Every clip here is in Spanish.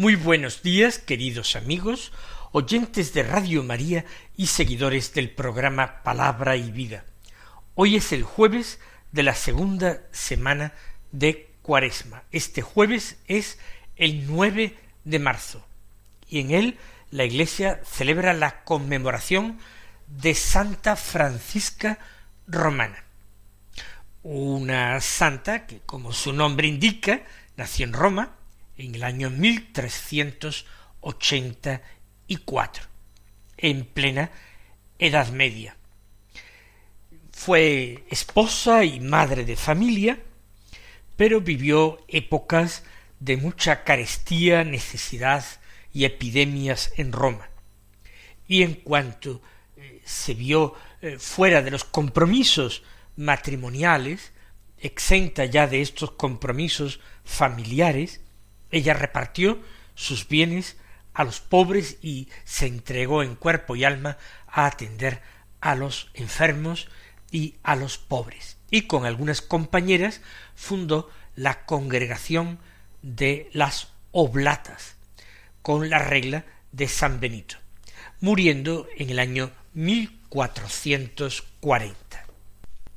Muy buenos días, queridos amigos, oyentes de Radio María y seguidores del programa Palabra y Vida. Hoy es el jueves de la segunda semana de Cuaresma. Este jueves es el 9 de marzo y en él la Iglesia celebra la conmemoración de Santa Francisca Romana, una santa que, como su nombre indica, nació en Roma en el año 1384, en plena Edad Media. Fue esposa y madre de familia, pero vivió épocas de mucha carestía, necesidad y epidemias en Roma. Y en cuanto eh, se vio eh, fuera de los compromisos matrimoniales, exenta ya de estos compromisos familiares, ella repartió sus bienes a los pobres y se entregó en cuerpo y alma a atender a los enfermos y a los pobres. Y con algunas compañeras fundó la congregación de las oblatas, con la regla de San Benito, muriendo en el año 1440.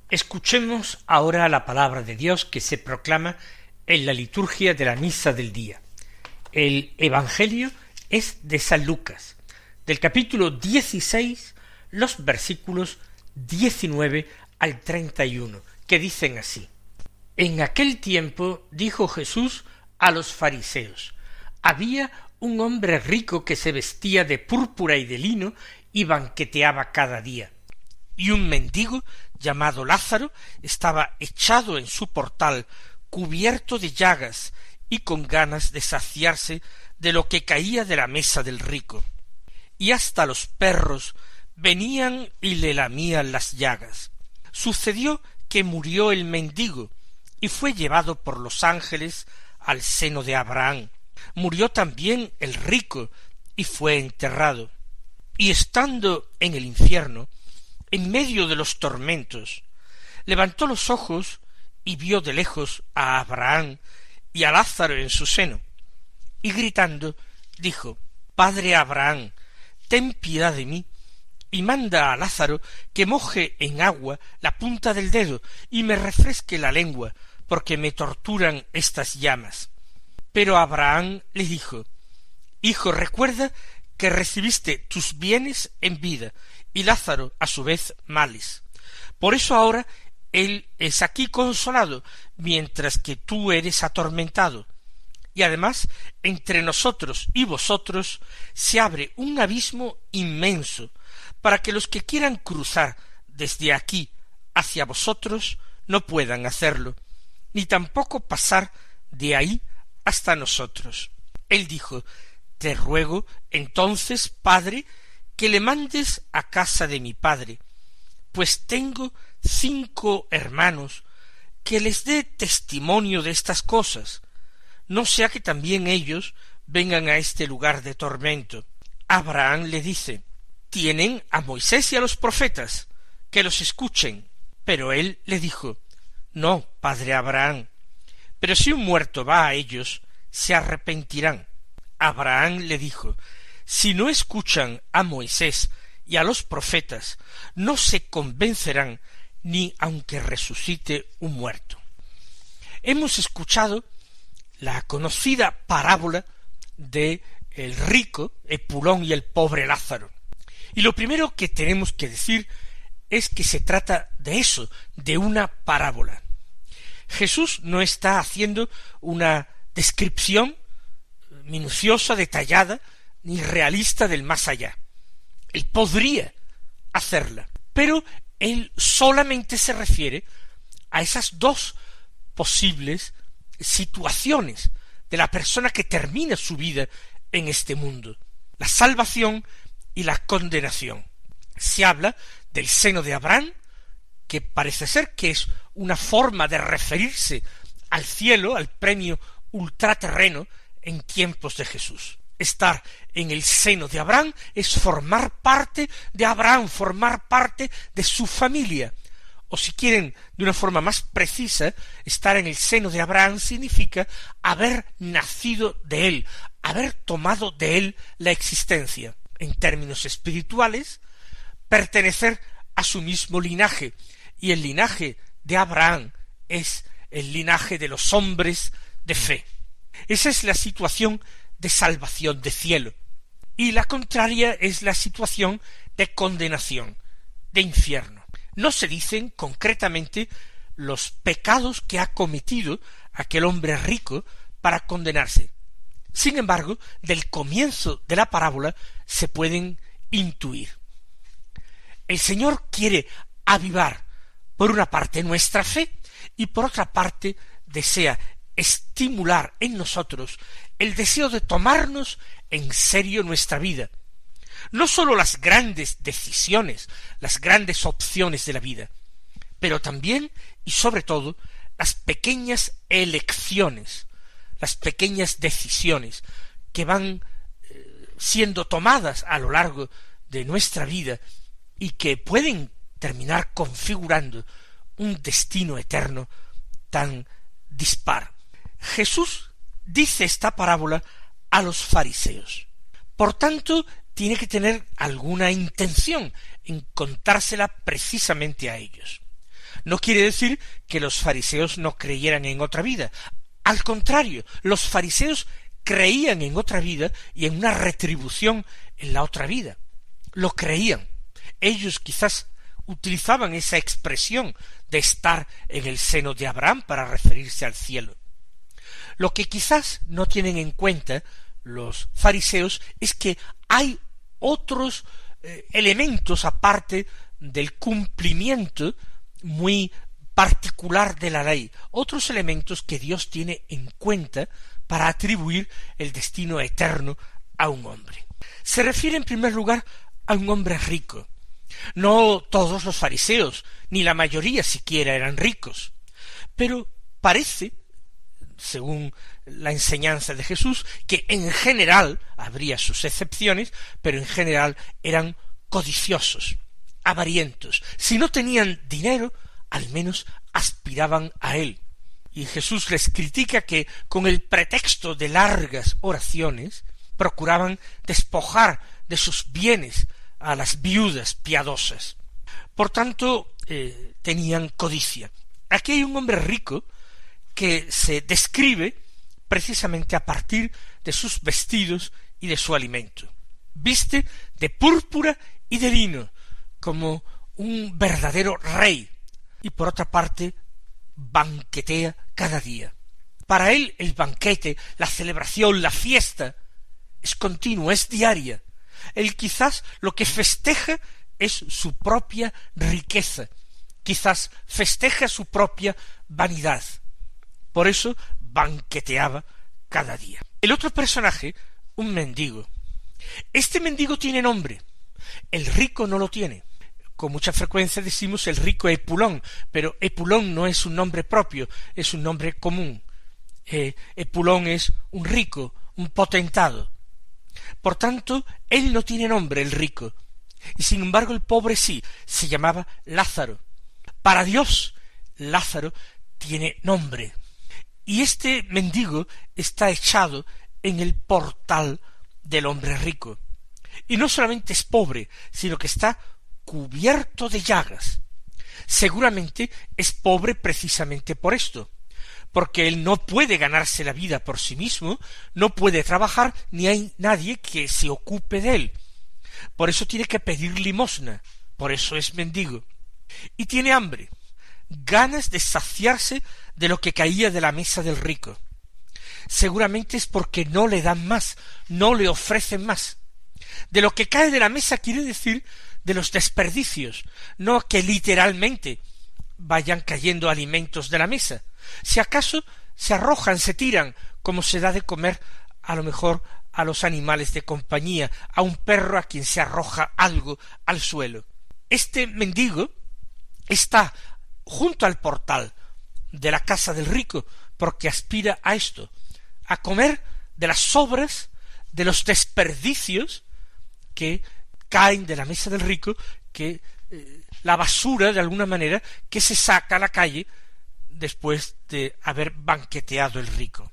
Escuchemos ahora la palabra de Dios que se proclama en la liturgia de la misa del día. El Evangelio es de San Lucas, del capítulo 16, los versículos 19 al 31, que dicen así. En aquel tiempo dijo Jesús a los fariseos, había un hombre rico que se vestía de púrpura y de lino y banqueteaba cada día. Y un mendigo llamado Lázaro estaba echado en su portal, cubierto de llagas y con ganas de saciarse de lo que caía de la mesa del rico. Y hasta los perros venían y le lamían las llagas. Sucedió que murió el mendigo y fue llevado por los ángeles al seno de Abraham. Murió también el rico y fue enterrado. Y estando en el infierno, en medio de los tormentos, levantó los ojos y vio de lejos a Abraham y a Lázaro en su seno, y gritando dijo Padre Abraham, ten piedad de mí, y manda a Lázaro que moje en agua la punta del dedo y me refresque la lengua, porque me torturan estas llamas. Pero Abraham le dijo Hijo, recuerda que recibiste tus bienes en vida y Lázaro a su vez males. Por eso ahora él es aquí consolado, mientras que tú eres atormentado. Y además, entre nosotros y vosotros se abre un abismo inmenso, para que los que quieran cruzar desde aquí hacia vosotros no puedan hacerlo, ni tampoco pasar de ahí hasta nosotros. Él dijo Te ruego entonces, Padre, que le mandes a casa de mi padre, pues tengo cinco hermanos, que les dé testimonio de estas cosas, no sea que también ellos vengan a este lugar de tormento. Abraham le dice Tienen a Moisés y a los profetas, que los escuchen. Pero él le dijo No, padre Abraham, pero si un muerto va a ellos, se arrepentirán. Abraham le dijo Si no escuchan a Moisés y a los profetas, no se convencerán ni aunque resucite un muerto. Hemos escuchado la conocida parábola de el rico Epulón y el pobre Lázaro. Y lo primero que tenemos que decir es que se trata de eso, de una parábola. Jesús no está haciendo una descripción minuciosa, detallada, ni realista del más allá. Él podría hacerla, pero él solamente se refiere a esas dos posibles situaciones de la persona que termina su vida en este mundo, la salvación y la condenación. Se habla del seno de Abraham, que parece ser que es una forma de referirse al cielo, al premio ultraterreno en tiempos de Jesús. Estar en el seno de Abraham es formar parte de Abraham, formar parte de su familia. O si quieren de una forma más precisa, estar en el seno de Abraham significa haber nacido de él, haber tomado de él la existencia. En términos espirituales, pertenecer a su mismo linaje, y el linaje de Abraham es el linaje de los hombres de fe. Esa es la situación de salvación de cielo. Y la contraria es la situación de condenación, de infierno. No se dicen concretamente los pecados que ha cometido aquel hombre rico para condenarse. Sin embargo, del comienzo de la parábola se pueden intuir. El Señor quiere avivar, por una parte, nuestra fe y por otra parte, desea estimular en nosotros el deseo de tomarnos en serio nuestra vida. No sólo las grandes decisiones, las grandes opciones de la vida, pero también y sobre todo las pequeñas elecciones, las pequeñas decisiones que van eh, siendo tomadas a lo largo de nuestra vida y que pueden terminar configurando un destino eterno tan dispar. Jesús dice esta parábola a los fariseos. Por tanto, tiene que tener alguna intención en contársela precisamente a ellos. No quiere decir que los fariseos no creyeran en otra vida. Al contrario, los fariseos creían en otra vida y en una retribución en la otra vida. Lo creían. Ellos quizás utilizaban esa expresión de estar en el seno de Abraham para referirse al cielo. Lo que quizás no tienen en cuenta los fariseos es que hay otros eh, elementos aparte del cumplimiento muy particular de la ley, otros elementos que Dios tiene en cuenta para atribuir el destino eterno a un hombre. Se refiere en primer lugar a un hombre rico. No todos los fariseos, ni la mayoría siquiera eran ricos, pero parece según la enseñanza de Jesús, que en general habría sus excepciones, pero en general eran codiciosos, avarientos. Si no tenían dinero, al menos aspiraban a él. Y Jesús les critica que con el pretexto de largas oraciones procuraban despojar de sus bienes a las viudas piadosas. Por tanto, eh, tenían codicia. Aquí hay un hombre rico que se describe precisamente a partir de sus vestidos y de su alimento. Viste de púrpura y de lino, como un verdadero rey, y por otra parte banquetea cada día. Para él el banquete, la celebración, la fiesta, es continua, es diaria. Él quizás lo que festeja es su propia riqueza, quizás festeja su propia vanidad. Por eso banqueteaba cada día. El otro personaje, un mendigo. Este mendigo tiene nombre. El rico no lo tiene. Con mucha frecuencia decimos el rico Epulón, pero Epulón no es un nombre propio, es un nombre común. Eh, Epulón es un rico, un potentado. Por tanto, él no tiene nombre, el rico. Y sin embargo el pobre sí, se llamaba Lázaro. Para Dios, Lázaro tiene nombre. Y este mendigo está echado en el portal del hombre rico. Y no solamente es pobre, sino que está cubierto de llagas. Seguramente es pobre precisamente por esto, porque él no puede ganarse la vida por sí mismo, no puede trabajar, ni hay nadie que se ocupe de él. Por eso tiene que pedir limosna, por eso es mendigo. Y tiene hambre, ganas de saciarse de lo que caía de la mesa del rico. Seguramente es porque no le dan más, no le ofrecen más. De lo que cae de la mesa quiere decir de los desperdicios, no que literalmente vayan cayendo alimentos de la mesa. Si acaso se arrojan, se tiran, como se da de comer a lo mejor a los animales de compañía, a un perro a quien se arroja algo al suelo. Este mendigo está junto al portal de la casa del rico, porque aspira a esto, a comer de las sobras, de los desperdicios que caen de la mesa del rico, que eh, la basura de alguna manera que se saca a la calle después de haber banqueteado el rico.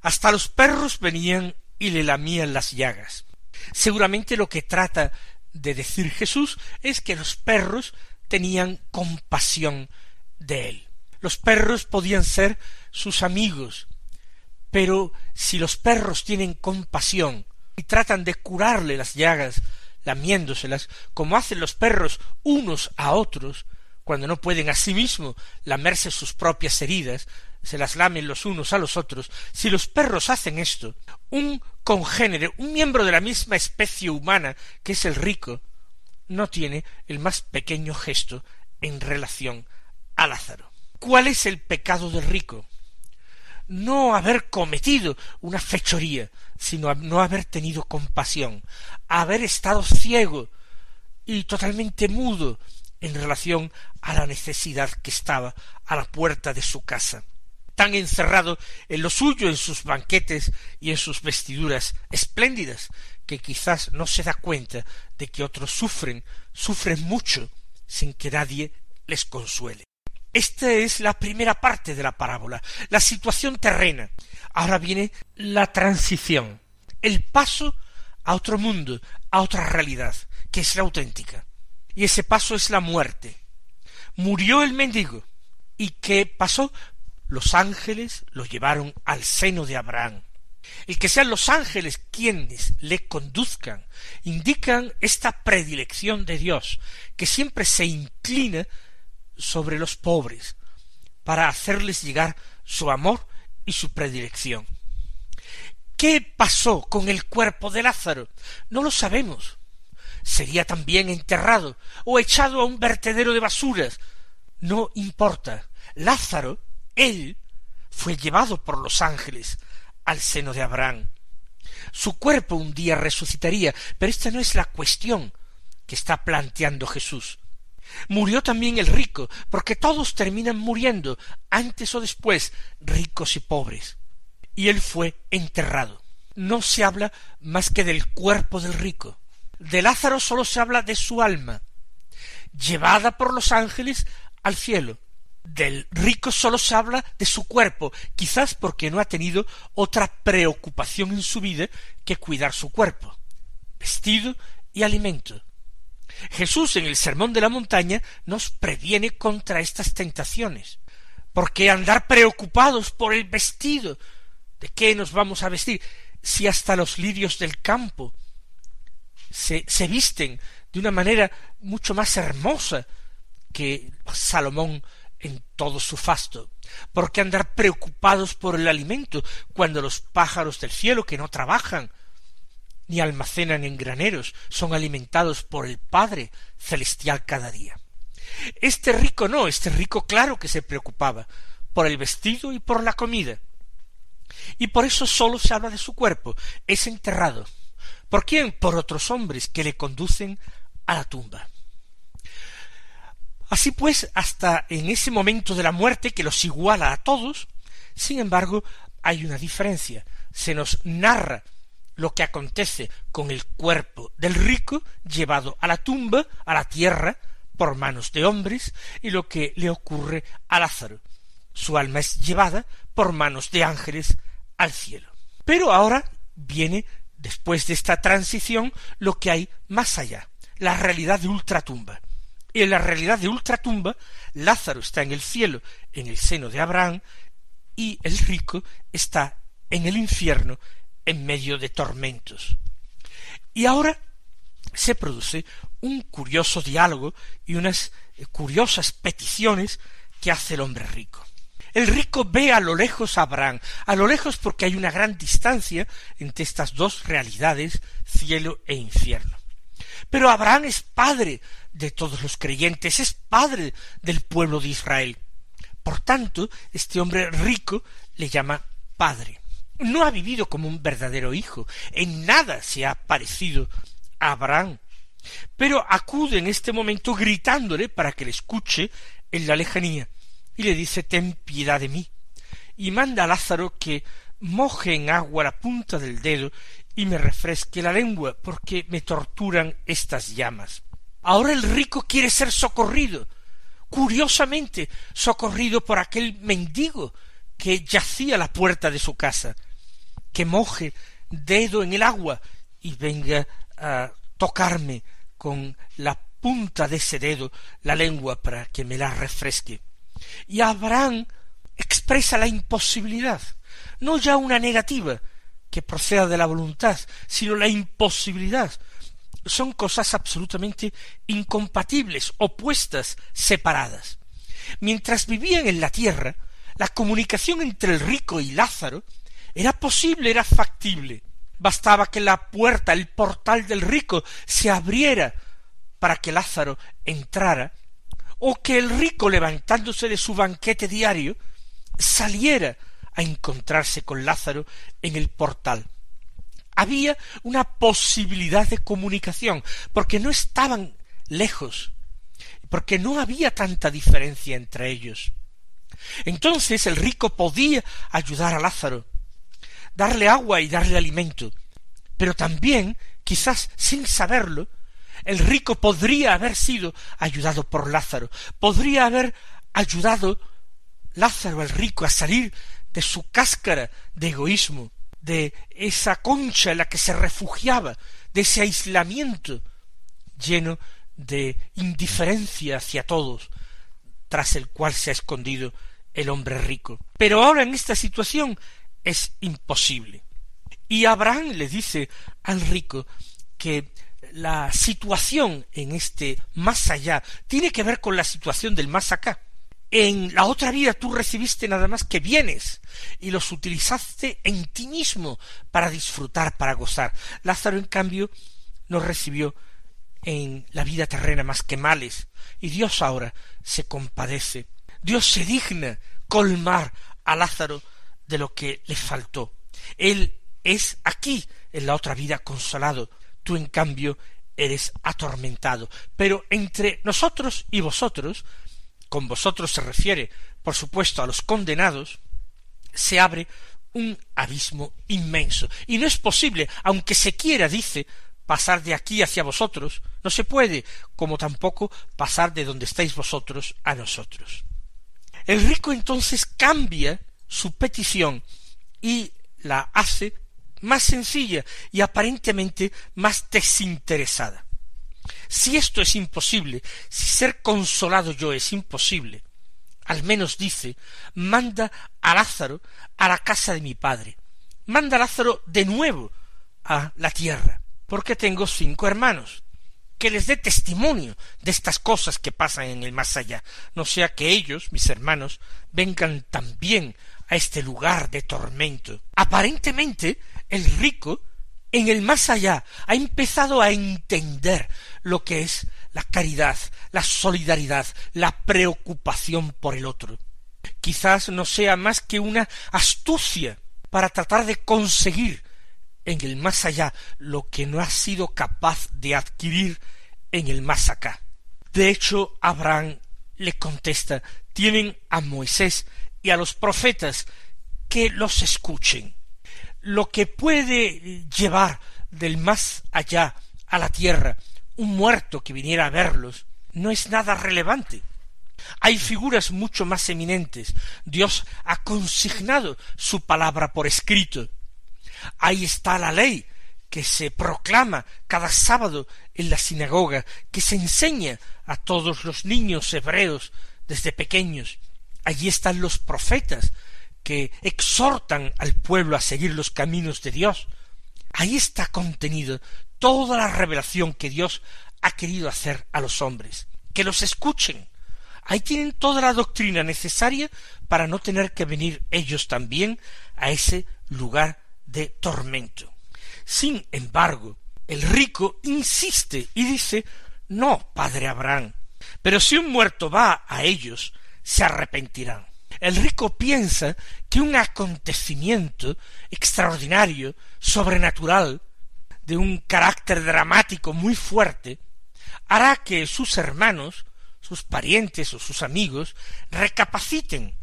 Hasta los perros venían y le lamían las llagas. Seguramente lo que trata de decir Jesús es que los perros tenían compasión de él. Los perros podían ser sus amigos, pero si los perros tienen compasión y tratan de curarle las llagas, lamiéndoselas, como hacen los perros unos a otros, cuando no pueden a sí mismos lamerse sus propias heridas, se las lamen los unos a los otros, si los perros hacen esto, un congénere, un miembro de la misma especie humana que es el rico, no tiene el más pequeño gesto en relación a Lázaro. ¿Cuál es el pecado del rico? No haber cometido una fechoría, sino no haber tenido compasión, haber estado ciego y totalmente mudo en relación a la necesidad que estaba a la puerta de su casa tan encerrado en lo suyo, en sus banquetes y en sus vestiduras espléndidas, que quizás no se da cuenta de que otros sufren, sufren mucho, sin que nadie les consuele. Esta es la primera parte de la parábola, la situación terrena. Ahora viene la transición, el paso a otro mundo, a otra realidad, que es la auténtica. Y ese paso es la muerte. Murió el mendigo. ¿Y qué pasó? los ángeles lo llevaron al seno de Abraham. El que sean los ángeles quienes le conduzcan indican esta predilección de Dios, que siempre se inclina sobre los pobres, para hacerles llegar su amor y su predilección. ¿Qué pasó con el cuerpo de Lázaro? No lo sabemos. ¿Sería también enterrado o echado a un vertedero de basuras? No importa. Lázaro él fue llevado por los ángeles al seno de Abraham. Su cuerpo un día resucitaría, pero esta no es la cuestión que está planteando Jesús. Murió también el rico, porque todos terminan muriendo, antes o después, ricos y pobres. Y él fue enterrado. No se habla más que del cuerpo del rico. De Lázaro sólo se habla de su alma, llevada por los ángeles al cielo del rico solo se habla de su cuerpo, quizás porque no ha tenido otra preocupación en su vida que cuidar su cuerpo, vestido y alimento. Jesús en el Sermón de la Montaña nos previene contra estas tentaciones, porque andar preocupados por el vestido, ¿de qué nos vamos a vestir? Si hasta los lirios del campo se, se visten de una manera mucho más hermosa que Salomón en todo su fasto. ¿Por qué andar preocupados por el alimento cuando los pájaros del cielo que no trabajan ni almacenan en graneros son alimentados por el Padre celestial cada día? Este rico no, este rico claro que se preocupaba por el vestido y por la comida. Y por eso sólo se habla de su cuerpo, es enterrado. ¿Por quién? Por otros hombres que le conducen a la tumba. Así pues, hasta en ese momento de la muerte que los iguala a todos, sin embargo, hay una diferencia. Se nos narra lo que acontece con el cuerpo del rico llevado a la tumba, a la tierra, por manos de hombres, y lo que le ocurre a Lázaro. Su alma es llevada por manos de ángeles al cielo. Pero ahora viene, después de esta transición, lo que hay más allá, la realidad de ultratumba. Y en la realidad de ultratumba, Lázaro está en el cielo, en el seno de Abraham, y el rico está en el infierno, en medio de tormentos. Y ahora se produce un curioso diálogo y unas eh, curiosas peticiones que hace el hombre rico. El rico ve a lo lejos a Abraham, a lo lejos porque hay una gran distancia entre estas dos realidades, cielo e infierno. Pero Abraham es padre de todos los creyentes, es padre del pueblo de Israel. Por tanto, este hombre rico le llama padre. No ha vivido como un verdadero hijo, en nada se ha parecido a Abraham, pero acude en este momento gritándole para que le escuche en la lejanía, y le dice ten piedad de mí, y manda a Lázaro que moje en agua la punta del dedo y me refresque la lengua, porque me torturan estas llamas. Ahora el rico quiere ser socorrido, curiosamente socorrido por aquel mendigo que yacía a la puerta de su casa, que moje dedo en el agua y venga a tocarme con la punta de ese dedo la lengua para que me la refresque. Y Abraham expresa la imposibilidad, no ya una negativa que proceda de la voluntad, sino la imposibilidad. Son cosas absolutamente incompatibles, opuestas, separadas. Mientras vivían en la tierra, la comunicación entre el rico y Lázaro era posible, era factible. Bastaba que la puerta, el portal del rico se abriera para que Lázaro entrara, o que el rico, levantándose de su banquete diario, saliera a encontrarse con Lázaro en el portal. Había una posibilidad de comunicación, porque no estaban lejos, porque no había tanta diferencia entre ellos. Entonces el rico podía ayudar a Lázaro, darle agua y darle alimento, pero también, quizás sin saberlo, el rico podría haber sido ayudado por Lázaro, podría haber ayudado Lázaro al rico a salir de su cáscara de egoísmo, de esa concha en la que se refugiaba, de ese aislamiento lleno de indiferencia hacia todos, tras el cual se ha escondido el hombre rico. Pero ahora en esta situación es imposible. Y Abraham le dice al rico que la situación en este más allá tiene que ver con la situación del más acá. En la otra vida tú recibiste nada más que bienes y los utilizaste en ti mismo para disfrutar, para gozar. Lázaro, en cambio, no recibió en la vida terrena más que males, y Dios ahora se compadece. Dios se digna colmar a Lázaro de lo que le faltó. Él es aquí, en la otra vida, consolado. Tú, en cambio, eres atormentado. Pero entre nosotros y vosotros con vosotros se refiere, por supuesto, a los condenados, se abre un abismo inmenso. Y no es posible, aunque se quiera, dice, pasar de aquí hacia vosotros, no se puede, como tampoco pasar de donde estáis vosotros a nosotros. El rico entonces cambia su petición y la hace más sencilla y aparentemente más desinteresada. Si esto es imposible, si ser consolado yo es imposible, al menos dice, manda a Lázaro a la casa de mi padre, manda a Lázaro de nuevo a la tierra, porque tengo cinco hermanos, que les dé testimonio de estas cosas que pasan en el más allá, no sea que ellos, mis hermanos, vengan también a este lugar de tormento. Aparentemente, el rico en el más allá ha empezado a entender lo que es la caridad, la solidaridad, la preocupación por el otro. Quizás no sea más que una astucia para tratar de conseguir en el más allá lo que no ha sido capaz de adquirir en el más acá. De hecho, Abraham le contesta tienen a Moisés y a los profetas que los escuchen lo que puede llevar del más allá a la tierra un muerto que viniera a verlos no es nada relevante. Hay figuras mucho más eminentes. Dios ha consignado su palabra por escrito. Ahí está la ley que se proclama cada sábado en la sinagoga, que se enseña a todos los niños hebreos desde pequeños. Allí están los profetas que exhortan al pueblo a seguir los caminos de Dios. Ahí está contenido toda la revelación que Dios ha querido hacer a los hombres. Que los escuchen. Ahí tienen toda la doctrina necesaria para no tener que venir ellos también a ese lugar de tormento. Sin embargo, el rico insiste y dice No, padre Abraham, pero si un muerto va a ellos, se arrepentirán. El rico piensa que un acontecimiento extraordinario, sobrenatural, de un carácter dramático muy fuerte, hará que sus hermanos, sus parientes o sus amigos recapaciten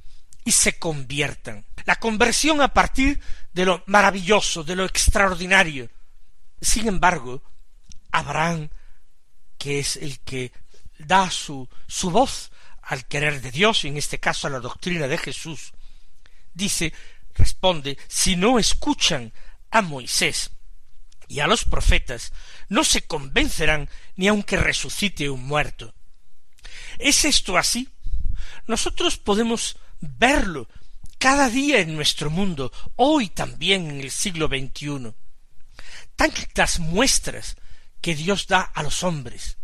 y se conviertan. La conversión a partir de lo maravilloso, de lo extraordinario. Sin embargo, Abraham, que es el que da su, su voz al querer de Dios, y en este caso a la doctrina de Jesús, dice, responde, si no escuchan a Moisés y a los profetas, no se convencerán ni aunque resucite un muerto. ¿Es esto así? Nosotros podemos verlo cada día en nuestro mundo, hoy también en el siglo XXI. Tantas muestras que Dios da a los hombres,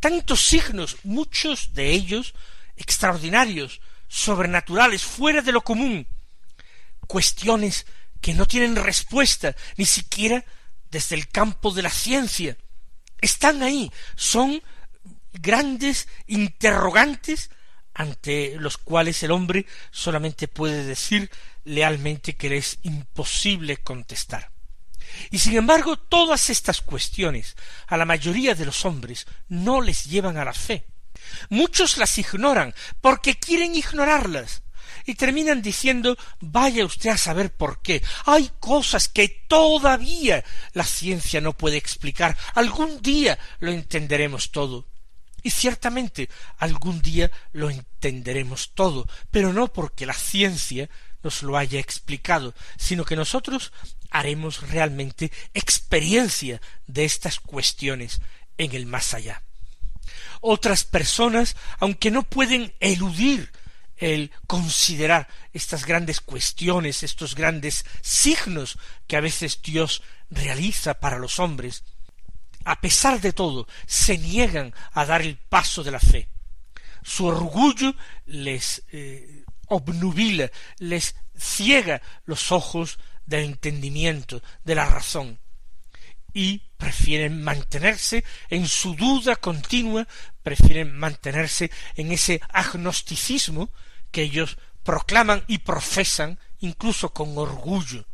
tantos signos, muchos de ellos extraordinarios, sobrenaturales, fuera de lo común, cuestiones que no tienen respuesta ni siquiera desde el campo de la ciencia. Están ahí, son grandes interrogantes ante los cuales el hombre solamente puede decir lealmente que le es imposible contestar. Y sin embargo, todas estas cuestiones a la mayoría de los hombres no les llevan a la fe. Muchos las ignoran porque quieren ignorarlas y terminan diciendo vaya usted a saber por qué. Hay cosas que todavía la ciencia no puede explicar. Algún día lo entenderemos todo. Y ciertamente algún día lo entenderemos todo, pero no porque la ciencia nos lo haya explicado, sino que nosotros haremos realmente experiencia de estas cuestiones en el más allá. Otras personas, aunque no pueden eludir el considerar estas grandes cuestiones, estos grandes signos que a veces Dios realiza para los hombres, a pesar de todo, se niegan a dar el paso de la fe. Su orgullo les eh, obnubila, les ciega los ojos del entendimiento, de la razón, y prefieren mantenerse en su duda continua, prefieren mantenerse en ese agnosticismo que ellos proclaman y profesan incluso con orgullo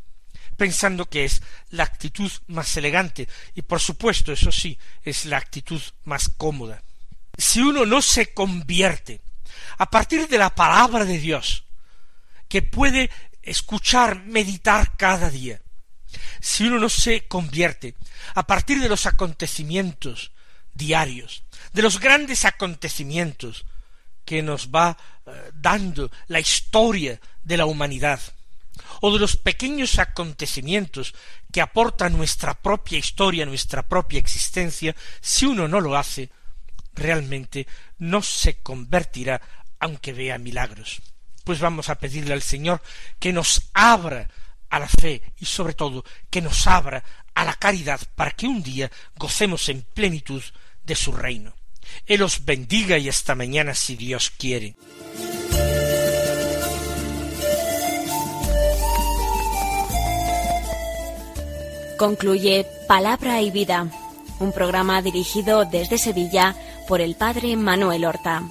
pensando que es la actitud más elegante y por supuesto eso sí es la actitud más cómoda. Si uno no se convierte a partir de la palabra de Dios, que puede escuchar, meditar cada día, si uno no se convierte a partir de los acontecimientos diarios, de los grandes acontecimientos que nos va eh, dando la historia de la humanidad, o de los pequeños acontecimientos que aporta nuestra propia historia, nuestra propia existencia, si uno no lo hace, realmente no se convertirá aunque vea milagros. Pues vamos a pedirle al Señor que nos abra a la fe y sobre todo que nos abra a la caridad para que un día gocemos en plenitud de su reino. Él os bendiga y hasta mañana si Dios quiere. Concluye Palabra y Vida, un programa dirigido desde Sevilla por el Padre Manuel Horta.